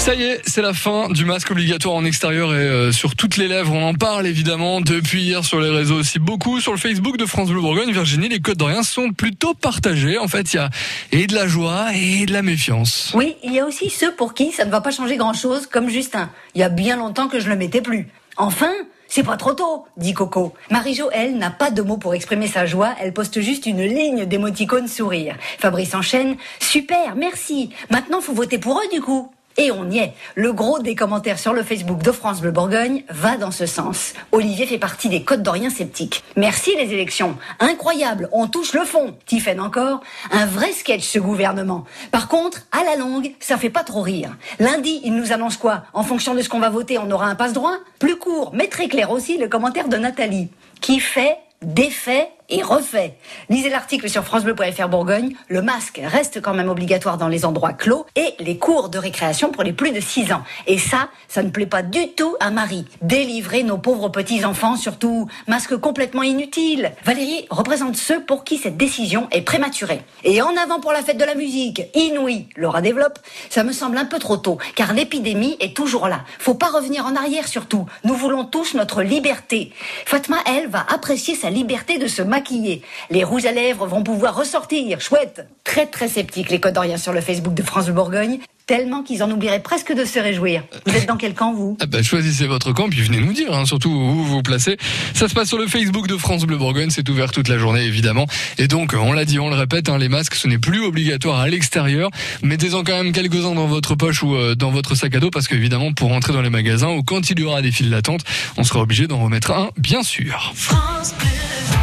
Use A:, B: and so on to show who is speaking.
A: Ça y est, c'est la fin du masque obligatoire en extérieur et euh, sur toutes les lèvres. On en parle évidemment depuis hier sur les réseaux aussi beaucoup. Sur le Facebook de France Bleu Bourgogne, Virginie, les codes d'Orient sont plutôt partagés. En fait, il y a et de la joie et de la méfiance.
B: Oui, il y a aussi ceux pour qui ça ne va pas changer grand-chose, comme Justin. Il y a bien longtemps que je le mettais plus. Enfin, c'est pas trop tôt, dit Coco. Marie-Jo, elle, n'a pas de mots pour exprimer sa joie, elle poste juste une ligne d'émoticônes sourire. Fabrice enchaîne, super, merci. Maintenant, faut voter pour eux du coup. Et on y est. Le gros des commentaires sur le Facebook de France Bleu Bourgogne va dans ce sens. Olivier fait partie des Côtes d'Orient sceptiques. Merci les élections. Incroyable, on touche le fond. Tiffen encore, un vrai sketch ce gouvernement. Par contre, à la longue, ça fait pas trop rire. Lundi, il nous annonce quoi? En fonction de ce qu'on va voter, on aura un passe-droit? Plus court, mais très clair aussi, le commentaire de Nathalie. Qui fait, défait et refait. Lisez l'article sur francebleu.fr Bourgogne. Le masque reste quand même obligatoire dans les endroits clos et les cours de récréation pour les plus de 6 ans. Et ça, ça ne plaît pas du tout à Marie. Délivrer nos pauvres petits-enfants, surtout masque complètement inutile. Valérie représente ceux pour qui cette décision est prématurée. Et en avant pour la fête de la musique, inouï, Laura développe, ça me semble un peu trop tôt, car l'épidémie est toujours là. Faut pas revenir en arrière surtout. Nous voulons tous notre liberté. Fatma, elle, va apprécier sa liberté de se les rouges à lèvres vont pouvoir ressortir. Chouette. Très très sceptique les Codoriens sur le Facebook de France de Bourgogne. Tellement qu'ils en oublieraient presque de se réjouir. Vous êtes dans quel camp, vous
A: ah bah, Choisissez votre camp, puis venez nous dire, hein, surtout où vous vous placez. Ça se passe sur le Facebook de France Bleu Bourgogne, c'est ouvert toute la journée, évidemment. Et donc, on l'a dit, on le répète, hein, les masques, ce n'est plus obligatoire à l'extérieur. Mettez-en quand même quelques-uns dans votre poche ou euh, dans votre sac à dos, parce qu'évidemment, pour rentrer dans les magasins ou quand il y aura des files d'attente, on sera obligé d'en remettre un, bien sûr. France Bleu.